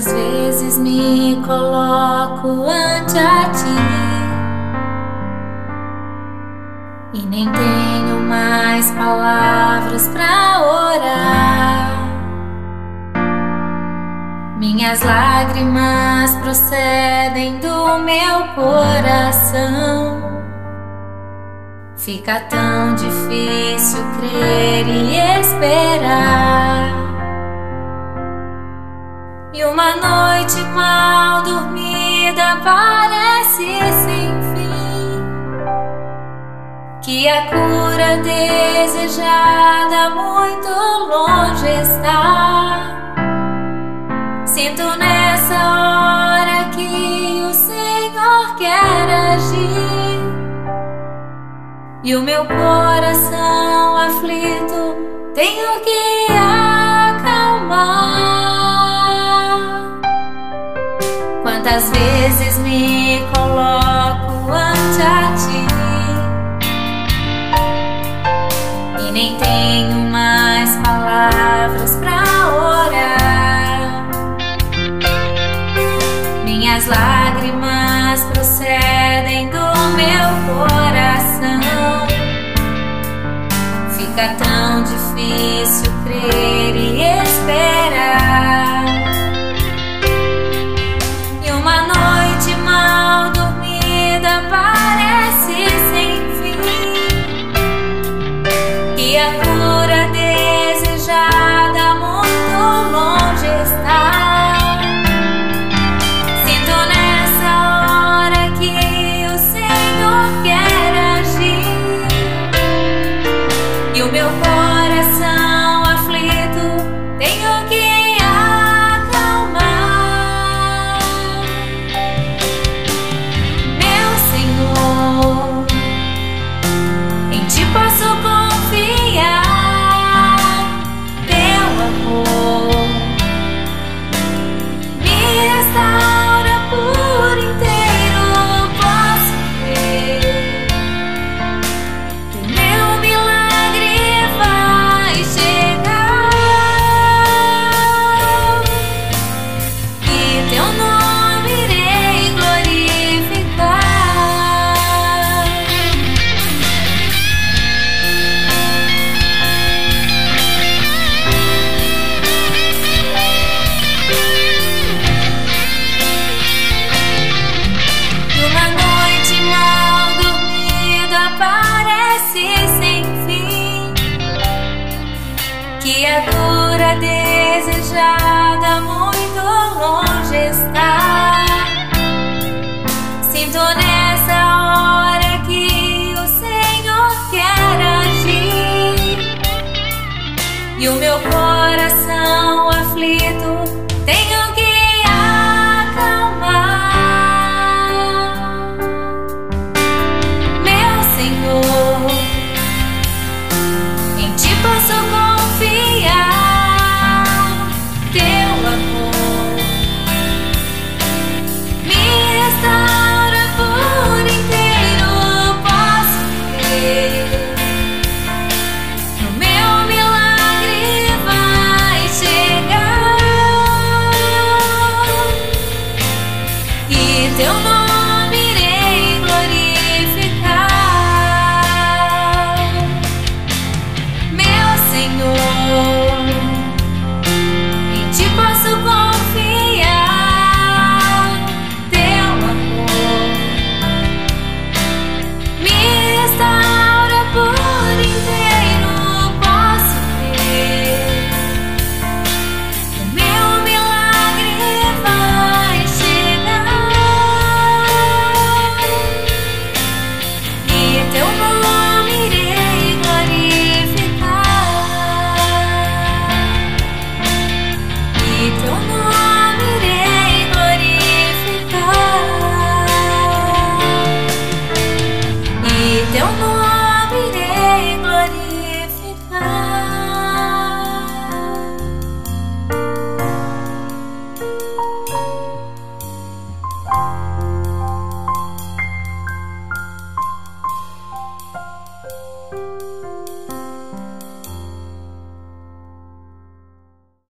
Quantas vezes me coloco ante a ti e nem tenho mais palavras para orar. Minhas lágrimas procedem do meu coração. Fica tão difícil crer e esperar. E uma noite mal dormida parece sem fim. Que a cura desejada muito longe está. Sinto nessa hora que o Senhor quer agir. E o meu coração aflito tenho que acalmar. Quantas vezes me coloco ante a ti e nem tenho mais palavras para orar. Minhas lágrimas procedem do meu coração. Fica tão difícil crer e esperar. Que meu coração aflito